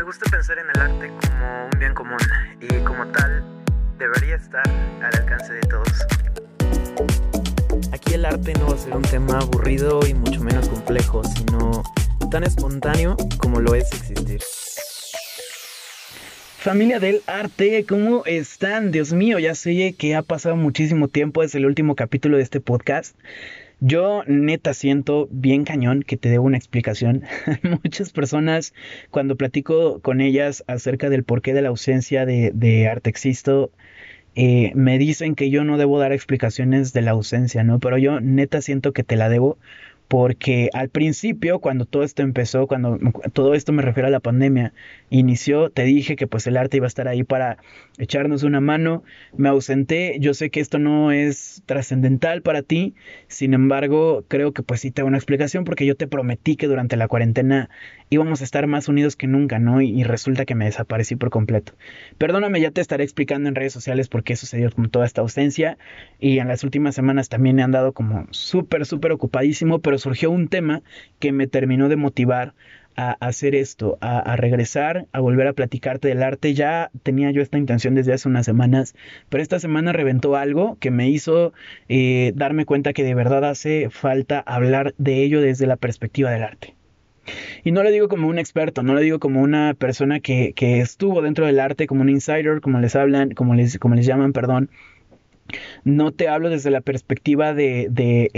Me gusta pensar en el arte como un bien común y como tal debería estar al alcance de todos. Aquí el arte no va a ser un tema aburrido y mucho menos complejo, sino tan espontáneo como lo es existir. Familia del arte, ¿cómo están? Dios mío, ya sé que ha pasado muchísimo tiempo desde el último capítulo de este podcast. Yo neta siento bien cañón que te debo una explicación. Muchas personas cuando platico con ellas acerca del porqué de la ausencia de, de Artexisto, eh, me dicen que yo no debo dar explicaciones de la ausencia, ¿no? Pero yo neta siento que te la debo porque al principio, cuando todo esto empezó, cuando todo esto me refiero a la pandemia, inició, te dije que pues el arte iba a estar ahí para echarnos una mano, me ausenté, yo sé que esto no es trascendental para ti, sin embargo, creo que pues sí te hago una explicación porque yo te prometí que durante la cuarentena íbamos a estar más unidos que nunca, ¿no? Y, y resulta que me desaparecí por completo. Perdóname, ya te estaré explicando en redes sociales por qué sucedió con toda esta ausencia y en las últimas semanas también he andado como súper, súper ocupadísimo, pero surgió un tema que me terminó de motivar a hacer esto, a, regresar, a volver a platicarte del arte. Ya tenía yo esta intención desde hace unas semanas, pero esta semana reventó algo que me hizo eh, darme cuenta que de verdad hace falta hablar de ello desde la perspectiva del arte. Y no lo digo como un experto, no lo digo como una persona que, que estuvo dentro del arte, como un insider, como les hablan, como les, como les llaman, perdón, no te hablo desde la perspectiva de, de,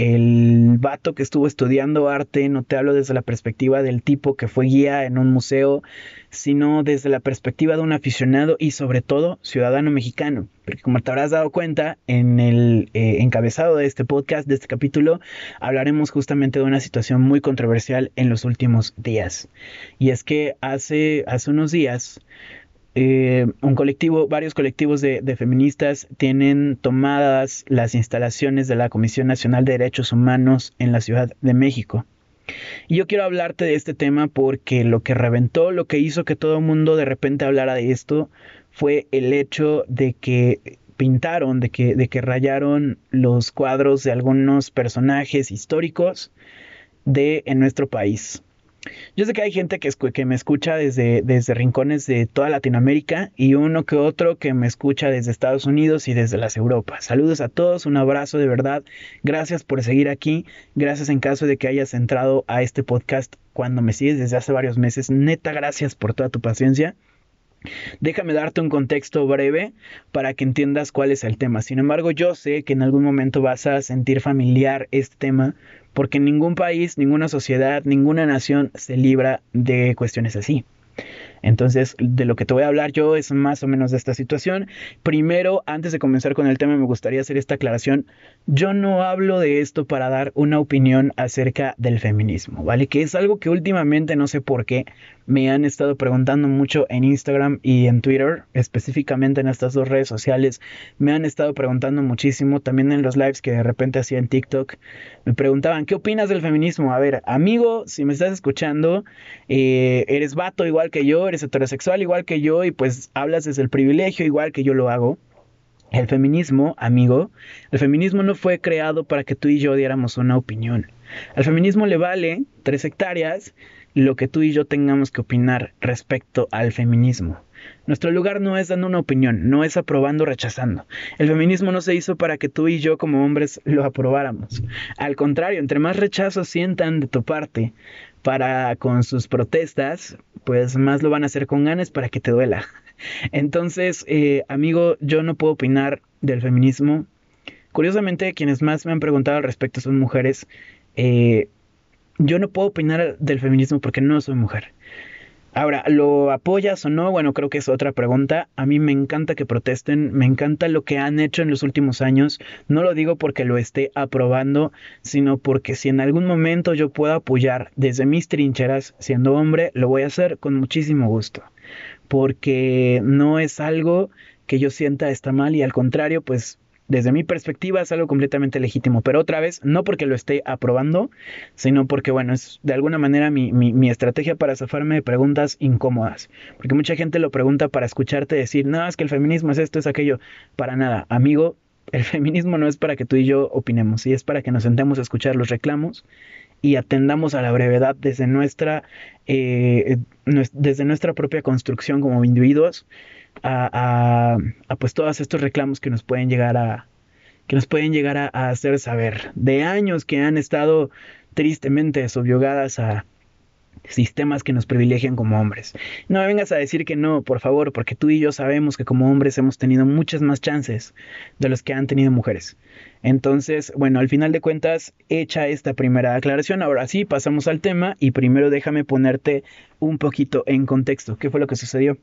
vato que estuvo estudiando arte, no te hablo desde la perspectiva del tipo que fue guía en un museo, sino desde la perspectiva de un aficionado y sobre todo ciudadano mexicano. Porque como te habrás dado cuenta, en el eh, encabezado de este podcast, de este capítulo, hablaremos justamente de una situación muy controversial en los últimos días. Y es que hace, hace unos días eh, un colectivo, varios colectivos de, feministas tienen tomadas las instalaciones de la Comisión Nacional de Derechos Humanos en la Ciudad de México. Y yo quiero hablarte de este tema porque lo que reventó, lo que hizo que todo el mundo de repente hablara de esto, fue el hecho de que pintaron, de que, de que rayaron los cuadros de algunos personajes históricos de en nuestro país. Yo sé que hay gente que, me escucha desde, desde rincones de toda Latinoamérica y uno que otro que me escucha desde Estados Unidos y desde las Europas. Saludos a todos, un abrazo de verdad. Gracias por seguir aquí. Gracias en caso de que hayas entrado a este podcast cuando me sigues desde hace varios meses. Neta, gracias por toda tu paciencia. Déjame darte un contexto breve para que entiendas cuál es el tema. Sin embargo, yo sé que en algún momento vas a sentir familiar este tema porque ningún país, ninguna sociedad, ninguna nación se libra de cuestiones así. Entonces, de lo que te voy a hablar yo es más o menos de esta situación. Primero, antes de comenzar con el tema, me gustaría hacer esta aclaración. Yo no hablo de esto para dar una opinión acerca del feminismo, ¿vale? Que es algo que últimamente no sé por qué me han estado preguntando mucho en Instagram y en Twitter, específicamente en estas dos redes sociales. Me han estado preguntando muchísimo, también en los lives que de repente hacía en TikTok. Me preguntaban, ¿qué opinas del feminismo? A ver, amigo, si me estás escuchando, eh, eres vato igual que yo, eres heterosexual igual que yo y pues hablas desde el privilegio igual que yo lo hago. El feminismo, amigo, el feminismo no fue creado para que tú y yo diéramos una opinión. Al feminismo le vale tres hectáreas lo que tú y yo tengamos que opinar respecto al feminismo. Nuestro lugar no es dando una opinión, no es aprobando o rechazando. El feminismo no se hizo para que tú y yo como hombres lo aprobáramos. Al contrario, entre más rechazo sientan de tu parte para con sus protestas, pues más lo van a hacer con ganas para que te duela. Entonces, eh, amigo, yo no puedo opinar del feminismo. Curiosamente, quienes más me han preguntado al respecto son mujeres. Eh, yo no puedo opinar del feminismo porque no soy mujer. Ahora, ¿lo apoyas o no? Bueno, creo que es otra pregunta. A mí me encanta que protesten, me encanta lo que han hecho en los últimos años. No lo digo porque lo esté aprobando, sino porque si en algún momento yo puedo apoyar desde mis trincheras siendo hombre, lo voy a hacer con muchísimo gusto. Porque no es algo que yo sienta está mal y al contrario, pues desde mi perspectiva es algo completamente legítimo, pero otra vez, no porque lo esté aprobando, sino porque, bueno, es de alguna manera mi, mi, estrategia para zafarme de preguntas incómodas. Porque mucha gente lo pregunta para escucharte decir, no, es que el feminismo es esto, es aquello. Para nada, amigo, el feminismo no es para que tú y yo opinemos, y es para que nos sentemos a escuchar los reclamos y atendamos a la brevedad desde nuestra, eh, desde nuestra propia construcción como individuos a, pues todos estos reclamos que nos pueden llegar a que nos pueden llegar a, hacer saber de años que han estado tristemente subyugadas a sistemas que nos privilegian como hombres. No me vengas a decir que no, por favor, porque tú y yo sabemos que como hombres hemos tenido muchas más chances de los que han tenido mujeres. Entonces, bueno, al final de cuentas, hecha esta primera aclaración, ahora sí, pasamos al tema y primero déjame ponerte un poquito en contexto. ¿Qué fue lo que sucedió?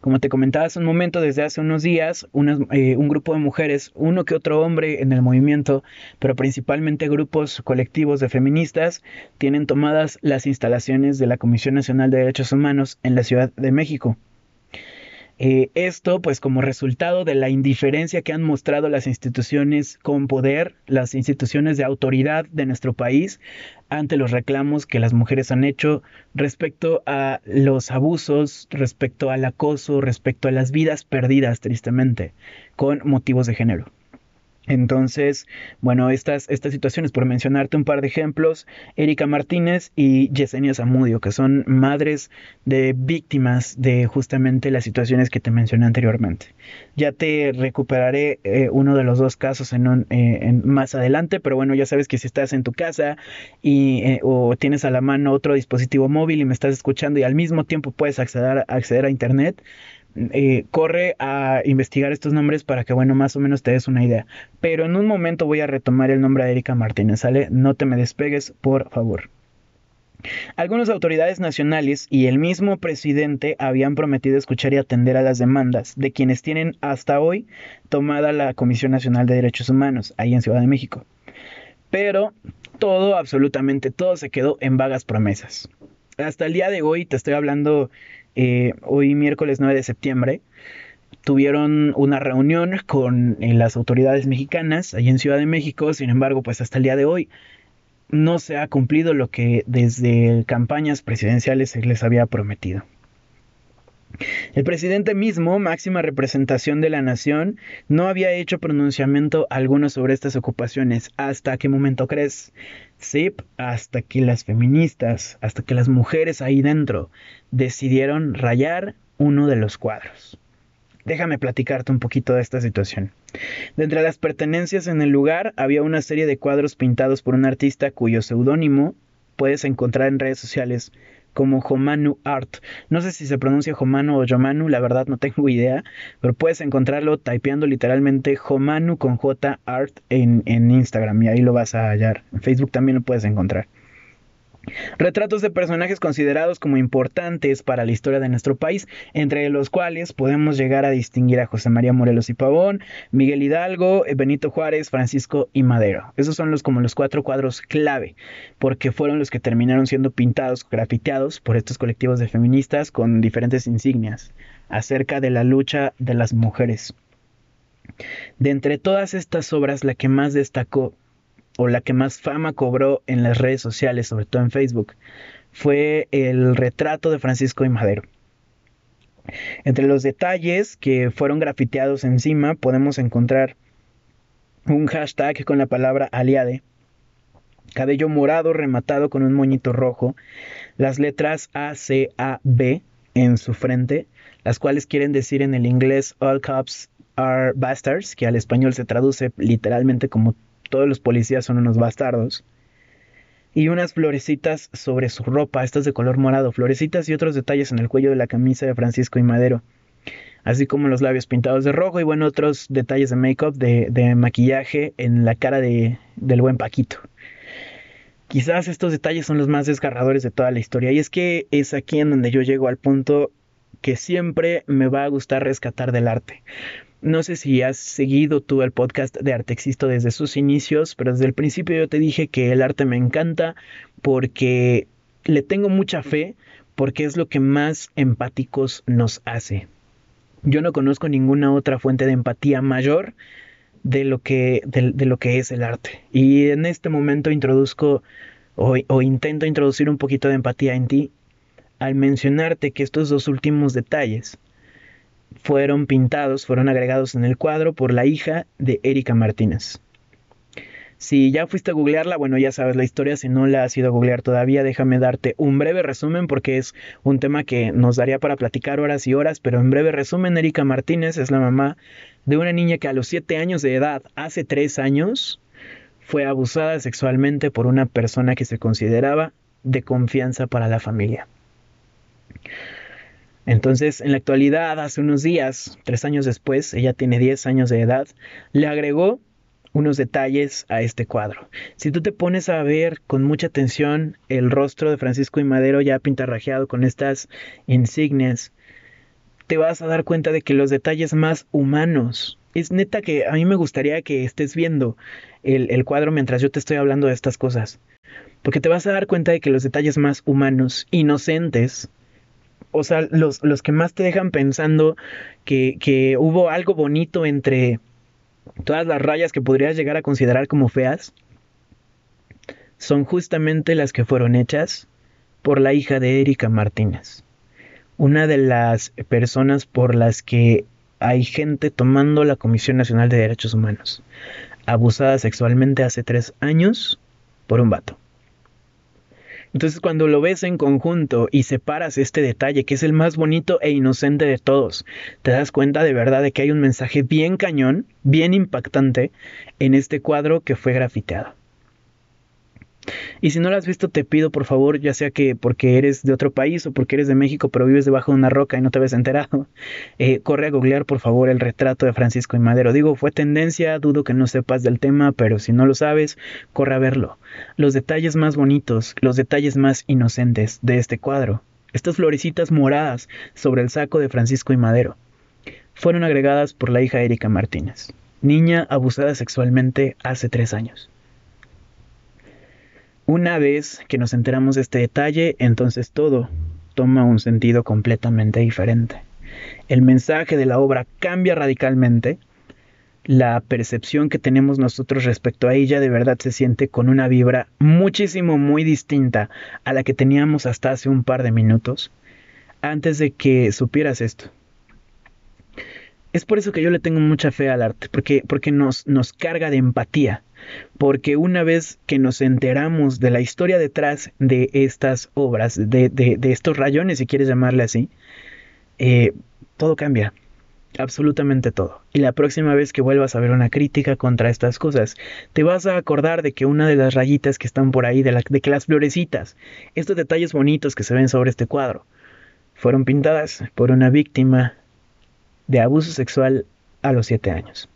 Como te comentaba hace un momento, desde hace unos días, eh, un grupo de mujeres, uno que otro hombre en el movimiento, pero principalmente grupos colectivos de feministas, tienen tomadas las instalaciones de la Comisión Nacional de Derechos Humanos en la Ciudad de México. Eh, esto, pues como resultado de la indiferencia que han mostrado las instituciones con poder, las instituciones de autoridad de nuestro país, ante los reclamos que las mujeres han hecho respecto a los abusos, respecto al acoso, respecto a las vidas perdidas, tristemente, con motivos de género. Entonces, bueno, estas, estas situaciones, por mencionarte un par de ejemplos, Erika Martínez y Yesenia Zamudio, que son madres de víctimas de justamente las situaciones que te mencioné anteriormente. Ya te recuperaré eh, uno de los dos casos en, eh, más adelante, pero bueno, ya sabes que si estás en tu casa y, eh, o tienes a la mano otro dispositivo móvil y me estás escuchando y al mismo tiempo puedes acceder, acceder a Internet, eh, corre a investigar estos nombres para que, bueno, más o menos te des una idea. Pero en un momento voy a retomar el nombre de Erika Martínez, ¿sale? No te me despegues, por favor. Algunas autoridades nacionales y el mismo presidente habían prometido escuchar y atender a las demandas de quienes tienen hasta hoy tomada la Comisión Nacional de Derechos Humanos, ahí en Ciudad de México. Pero todo, absolutamente todo, se quedó en vagas promesas. Hasta el día de hoy, te estoy hablando eh, hoy miércoles 9 de septiembre, tuvieron una reunión con eh, las autoridades mexicanas allí en Ciudad de México, sin embargo, pues hasta el día de hoy no se ha cumplido lo que desde campañas presidenciales se les había prometido. El presidente mismo, máxima representación de la nación, no había hecho pronunciamiento alguno sobre estas ocupaciones. ¿Hasta qué momento crees? Sí, hasta que las feministas, hasta que las mujeres ahí dentro decidieron rayar uno de los cuadros. Déjame platicarte un poquito de esta situación. De entre las pertenencias en el lugar había una serie de cuadros pintados por un artista cuyo seudónimo puedes encontrar en redes sociales como Homanu Art. No sé si se pronuncia Homanu o Yomanu, la verdad no tengo idea, pero puedes encontrarlo typeando literalmente Homanu con J Art en, en Instagram y ahí lo vas a hallar. En Facebook también lo puedes encontrar. Retratos de personajes considerados como importantes para la historia de nuestro país, entre los cuales podemos llegar a distinguir a José María Morelos y Pavón, Miguel Hidalgo, Benito Juárez, Francisco y Madero. Esos son los como los cuatro cuadros clave, porque fueron los que terminaron siendo pintados, grafiteados por estos colectivos de feministas con diferentes insignias acerca de la lucha de las mujeres. De entre todas estas obras, la que más destacó o la que más fama cobró en las redes sociales, sobre todo en Facebook, fue el retrato de Francisco y Madero. Entre los detalles que fueron grafiteados encima podemos encontrar un hashtag con la palabra aliade, cabello morado rematado con un moñito rojo, las letras A, C, A, B en su frente, las cuales quieren decir en el inglés All Cops are Bastards, que al español se traduce literalmente como todos los policías son unos bastardos. Y unas florecitas sobre su ropa, estas de color morado, florecitas y otros detalles en el cuello de la camisa de Francisco y Madero. Así como los labios pintados de rojo y bueno, otros detalles de make-up, de, maquillaje en la cara de, del buen Paquito. Quizás estos detalles son los más desgarradores de toda la historia. Y es que es aquí en donde yo llego al punto que siempre me va a gustar rescatar del arte. No sé si has seguido tú el podcast de Artexisto desde sus inicios, pero desde el principio yo te dije que el arte me encanta porque le tengo mucha fe, porque es lo que más empáticos nos hace. Yo no conozco ninguna otra fuente de empatía mayor de lo que, de, lo que es el arte. Y en este momento introduzco o, o intento introducir un poquito de empatía en ti al mencionarte que estos dos últimos detalles fueron pintados, fueron agregados en el cuadro por la hija de Erika Martínez. Si ya fuiste a googlearla, bueno, ya sabes la historia. Si no la has ido a googlear todavía, déjame darte un breve resumen porque es un tema que nos daría para platicar horas y horas. Pero en breve resumen, Erika Martínez es la mamá de una niña que a los 7 años de edad, hace 3 años, fue abusada sexualmente por una persona que se consideraba de confianza para la familia. Entonces, en la actualidad, hace unos días, tres años después, ella tiene 10 años de edad, le agregó unos detalles a este cuadro. Si tú te pones a ver con mucha atención el rostro de Francisco y Madero ya pintarrajeado con estas insignias, te vas a dar cuenta de que los detalles más humanos, es neta que a mí me gustaría que estés viendo el, cuadro mientras yo te estoy hablando de estas cosas, porque te vas a dar cuenta de que los detalles más humanos, inocentes, o sea, los, los que más te dejan pensando que, que hubo algo bonito entre todas las rayas que podrías llegar a considerar como feas, son justamente las que fueron hechas por la hija de Erika Martínez. Una de las personas por las que hay gente tomando la Comisión Nacional de Derechos Humanos, abusada sexualmente hace tres años por un vato. Entonces cuando lo ves en conjunto y separas este detalle, que es el más bonito e inocente de todos, te das cuenta de verdad de que hay un mensaje bien cañón, bien impactante en este cuadro que fue grafiteado. Y si no lo has visto, te pido por favor, ya sea que porque eres de otro país o porque eres de México pero vives debajo de una roca y no te habías enterado, eh, corre a googlear por favor el retrato de Francisco y Madero. Digo, fue tendencia, dudo que no sepas del tema, pero si no lo sabes, corre a verlo. Los detalles más bonitos, los detalles más inocentes de este cuadro, estas florecitas moradas sobre el saco de Francisco y Madero, fueron agregadas por la hija Erika Martínez, niña abusada sexualmente hace tres años. Una vez que nos enteramos de este detalle, entonces todo toma un sentido completamente diferente. El mensaje de la obra cambia radicalmente. La percepción que tenemos nosotros respecto a ella de verdad se siente con una vibra muchísimo muy distinta a la que teníamos hasta hace un par de minutos antes de que supieras esto. Es por eso que yo le tengo mucha fe al arte, porque, porque nos, nos carga de empatía porque una vez que nos enteramos de la historia detrás de estas obras, de, estos rayones, si quieres llamarle así, eh, todo cambia. Absolutamente todo. Y la próxima vez que vuelvas a ver una crítica contra estas cosas, te vas a acordar de que una de las rayitas que están por ahí, de, de que las florecitas, estos detalles bonitos que se ven sobre este cuadro, fueron pintadas por una víctima de abuso sexual a los 7 años.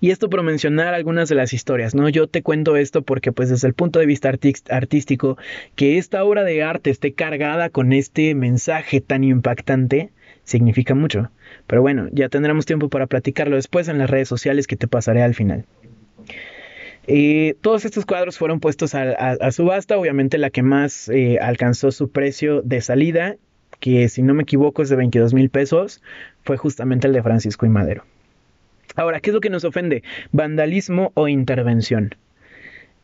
Y esto por mencionar algunas de las historias, ¿no? Yo te cuento esto porque pues desde el punto de vista artístico, que esta obra de arte esté cargada con este mensaje tan impactante, significa mucho. Pero bueno, ya tendremos tiempo para platicarlo después en las redes sociales que te pasaré al final. Eh, todos estos cuadros fueron puestos a, subasta, obviamente la que más eh, alcanzó su precio de salida, que si no me equivoco es de 22 mil pesos, fue justamente el de Francisco y Madero. Ahora, ¿qué es lo que nos ofende? ¿Vandalismo o intervención?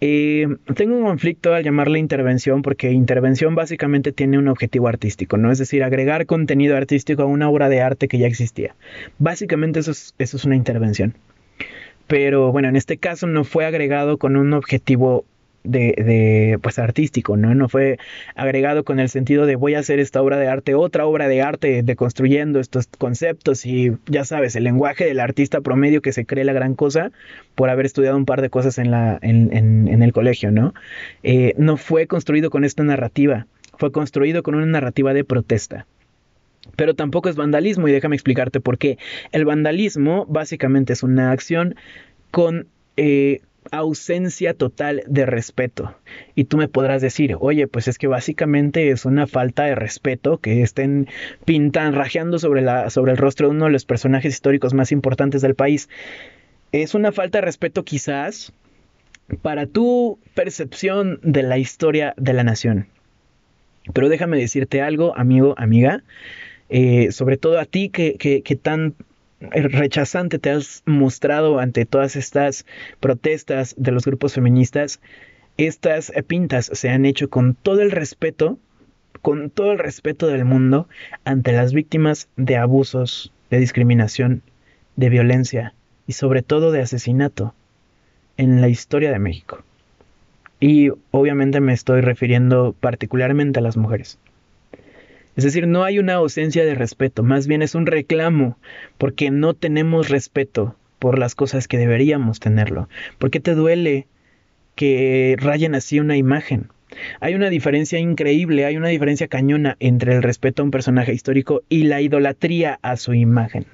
Eh, tengo un conflicto al llamarle intervención porque intervención básicamente tiene un objetivo artístico, ¿no? Es decir, agregar contenido artístico a una obra de arte que ya existía. Básicamente eso es, eso es una intervención. Pero bueno, en este caso no fue agregado con un objetivo de, de, pues artístico, ¿no? No fue agregado con el sentido de voy a hacer esta obra de arte, otra obra de arte, de construyendo estos conceptos y ya sabes, el lenguaje del artista promedio que se cree la gran cosa por haber estudiado un par de cosas en, la, en, en, el colegio, ¿no? Eh, no fue construido con esta narrativa, fue construido con una narrativa de protesta. Pero tampoco es vandalismo y déjame explicarte por qué. El vandalismo básicamente es una acción con... Eh, ausencia total de respeto. Y tú me podrás decir, oye, pues es que básicamente es una falta de respeto que estén pintan, rajeando sobre, la, sobre el rostro de uno de los personajes históricos más importantes del país. Es una falta de respeto quizás para tu percepción de la historia de la nación. Pero déjame decirte algo, amigo, amiga, eh, sobre todo a ti que, que, que tan rechazante te has mostrado ante todas estas protestas de los grupos feministas, estas pintas se han hecho con todo el respeto, con todo el respeto del mundo ante las víctimas de abusos, de discriminación, de violencia y sobre todo de asesinato. en la historia de México. Y obviamente me estoy refiriendo particularmente a las mujeres. Es decir, no hay una ausencia de respeto, más bien es un reclamo, porque no tenemos respeto por las cosas que deberíamos tenerlo. ¿Por qué te duele que rayen así una imagen? Hay una diferencia increíble, hay una diferencia cañona entre el respeto a un personaje histórico y la idolatría a su imagen.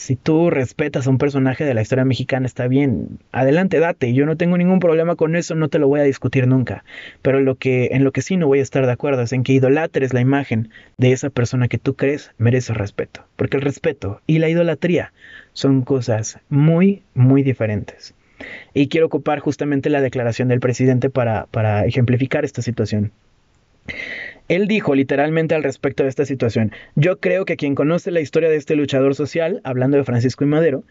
Si tú respetas a un personaje de la historia mexicana, está bien, adelante, date, yo no tengo ningún problema con eso, no te lo voy a discutir nunca. Pero lo que, en lo que sí no voy a estar de acuerdo es en que idolatres la imagen de esa persona que tú crees merece respeto. Porque el respeto y la idolatría son cosas muy, muy diferentes. Y quiero ocupar justamente la declaración del presidente para, para ejemplificar esta situación. Él dijo literalmente al respecto de esta situación, yo creo que quien conoce la historia de este luchador social, hablando de Francisco y Madero,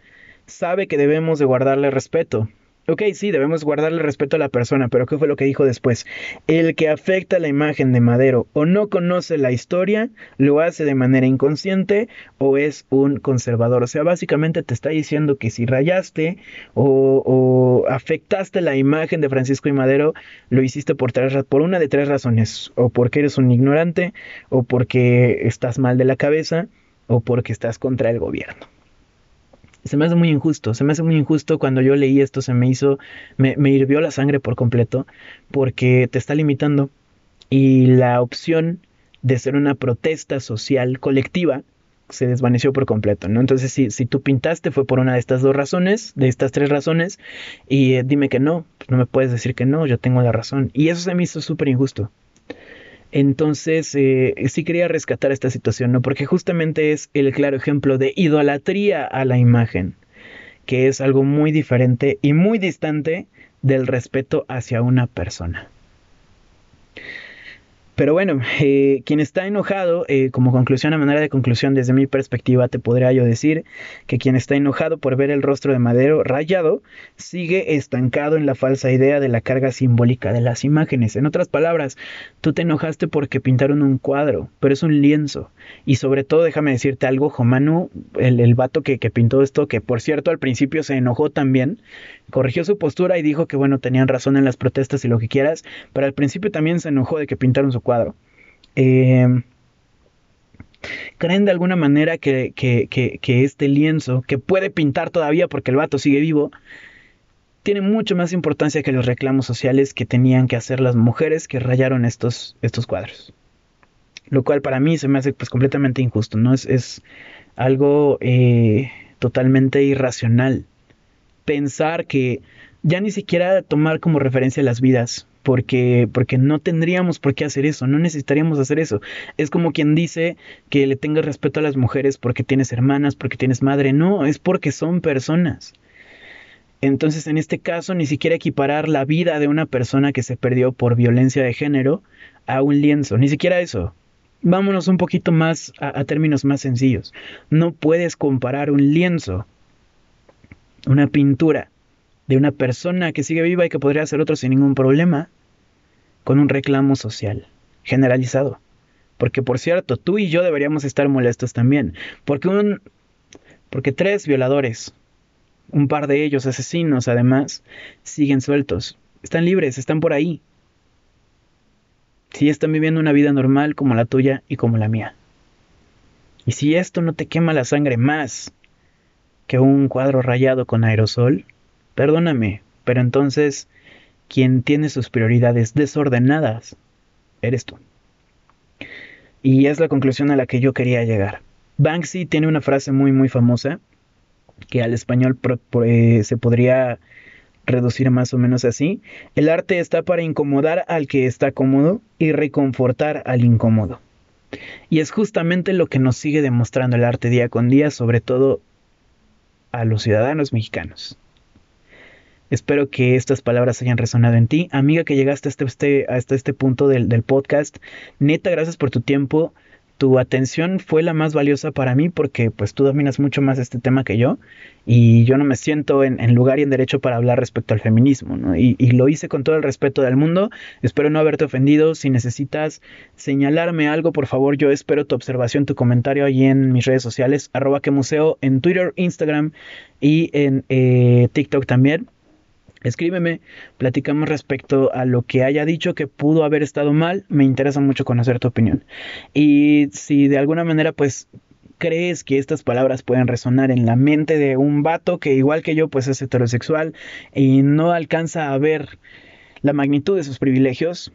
sabe que debemos de guardarle respeto, Ok, sí, debemos guardarle respeto a la persona, pero ¿qué fue lo que dijo después? El que afecta la imagen de Madero o no conoce la historia, lo hace de manera inconsciente o es un conservador. O sea, básicamente te está diciendo que si rayaste o, afectaste la imagen de Francisco y Madero, lo hiciste por, tres, por una de tres razones. O porque eres un ignorante, o porque estás mal de la cabeza, o porque estás contra el gobierno se me hace muy injusto, se me hace muy injusto cuando yo leí esto, se me hizo, me, me hirvió la sangre por completo, porque te está limitando y la opción de ser una protesta social colectiva se desvaneció por completo, ¿no? Entonces, si, si tú pintaste fue por una de estas dos razones, de estas tres razones, y eh, dime que no, pues no me puedes decir que no, yo tengo la razón. Y eso se me hizo súper injusto. Entonces, eh, sí quería rescatar esta situación, ¿no? Porque justamente es el claro ejemplo de idolatría a la imagen, que es algo muy diferente y muy distante del respeto hacia una persona. Pero bueno, eh, quien está enojado, eh, como conclusión, a manera de conclusión, desde mi perspectiva, te podría yo decir que quien está enojado por ver el rostro de Madero rayado, sigue estancado en la falsa idea de la carga simbólica de las imágenes. En otras palabras, tú te enojaste porque pintaron un cuadro, pero es un lienzo. Y sobre todo, déjame decirte algo, Jomanu, el, el vato que, que pintó esto, que por cierto al principio se enojó también, corrigió su postura y dijo que bueno, tenían razón en las protestas y lo que quieras, pero al principio también se enojó de que pintaron su cuadro. Eh, ¿Creen de alguna manera que, este lienzo, que puede pintar todavía porque el vato sigue vivo, tiene mucho más importancia que los reclamos sociales que tenían que hacer las mujeres que rayaron estos, cuadros? Lo cual para mí se me hace pues completamente injusto, ¿no? Es, es algo eh, totalmente irracional pensar que ya ni siquiera tomar como referencia las vidas, porque, porque no tendríamos por qué hacer eso, no necesitaríamos hacer eso. Es como quien dice que le tengas respeto a las mujeres porque tienes hermanas, porque tienes madre, no, es porque son personas. Entonces, en este caso, ni siquiera equiparar la vida de una persona que se perdió por violencia de género a un lienzo, ni siquiera eso. Vámonos un poquito más a, a términos más sencillos. No puedes comparar un lienzo una pintura de una persona que sigue viva y que podría ser otro sin ningún problema, con un reclamo social generalizado. Porque por cierto, tú y yo deberíamos estar molestos también, porque un porque tres violadores, un par de ellos asesinos además, siguen sueltos, están libres, están por ahí. Si están viviendo una vida normal como la tuya y como la mía. Y si esto no te quema la sangre más que un cuadro rayado con aerosol? Perdóname, pero entonces quien tiene sus prioridades desordenadas eres tú. Y es la conclusión a la que yo quería llegar. Banksy tiene una frase muy muy famosa que al español eh, se podría reducir más o menos así. El arte está para incomodar al que está cómodo y reconfortar al incómodo. Y es justamente lo que nos sigue demostrando el arte día con día, sobre todo a los ciudadanos mexicanos. Espero que estas palabras hayan resonado en ti. Amiga que llegaste hasta este, hasta este punto del, del podcast, neta, gracias por tu tiempo tu atención fue la más valiosa para mí porque pues tú dominas mucho más este tema que yo y yo no me siento en, lugar y en derecho para hablar respecto al feminismo, ¿no? Y, y, lo hice con todo el respeto del mundo, espero no haberte ofendido, si necesitas señalarme algo, por favor, yo espero tu observación, tu comentario ahí en mis redes sociales, arroba que museo, en Twitter, Instagram y en eh, TikTok también. Escríbeme, platicamos respecto a lo que haya dicho que pudo haber estado mal, me interesa mucho conocer tu opinión. Y si de alguna manera pues crees que estas palabras pueden resonar en la mente de un vato que igual que yo pues es heterosexual y no alcanza a ver la magnitud de sus privilegios,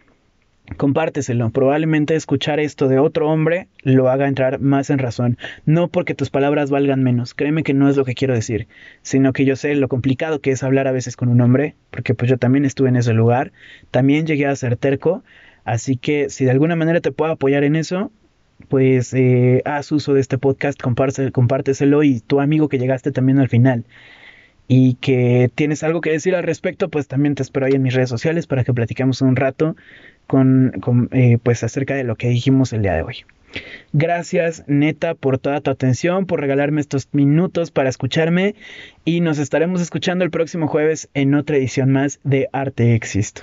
compárteselo. Probablemente escuchar esto de otro hombre lo haga entrar más en razón. No porque tus palabras valgan menos, créeme que no es lo que quiero decir, sino que yo sé lo complicado que es hablar a veces con un hombre, porque pues yo también estuve en ese lugar, también llegué a ser terco, así que si de alguna manera te puedo apoyar en eso, pues eh, haz uso de este podcast, compárteselo y tu amigo que llegaste también al final y que tienes algo que decir al respecto, pues también te espero ahí en mis redes sociales para que platiquemos un rato con, eh, pues acerca de lo que dijimos el día de hoy. Gracias neta por toda tu atención, por regalarme estos minutos para escucharme y nos estaremos escuchando el próximo jueves en otra edición más de Arte Existo.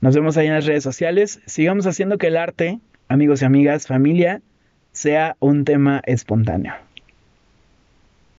Nos vemos ahí en las redes sociales. Sigamos haciendo que el arte, amigos y amigas, familia, sea un tema espontáneo.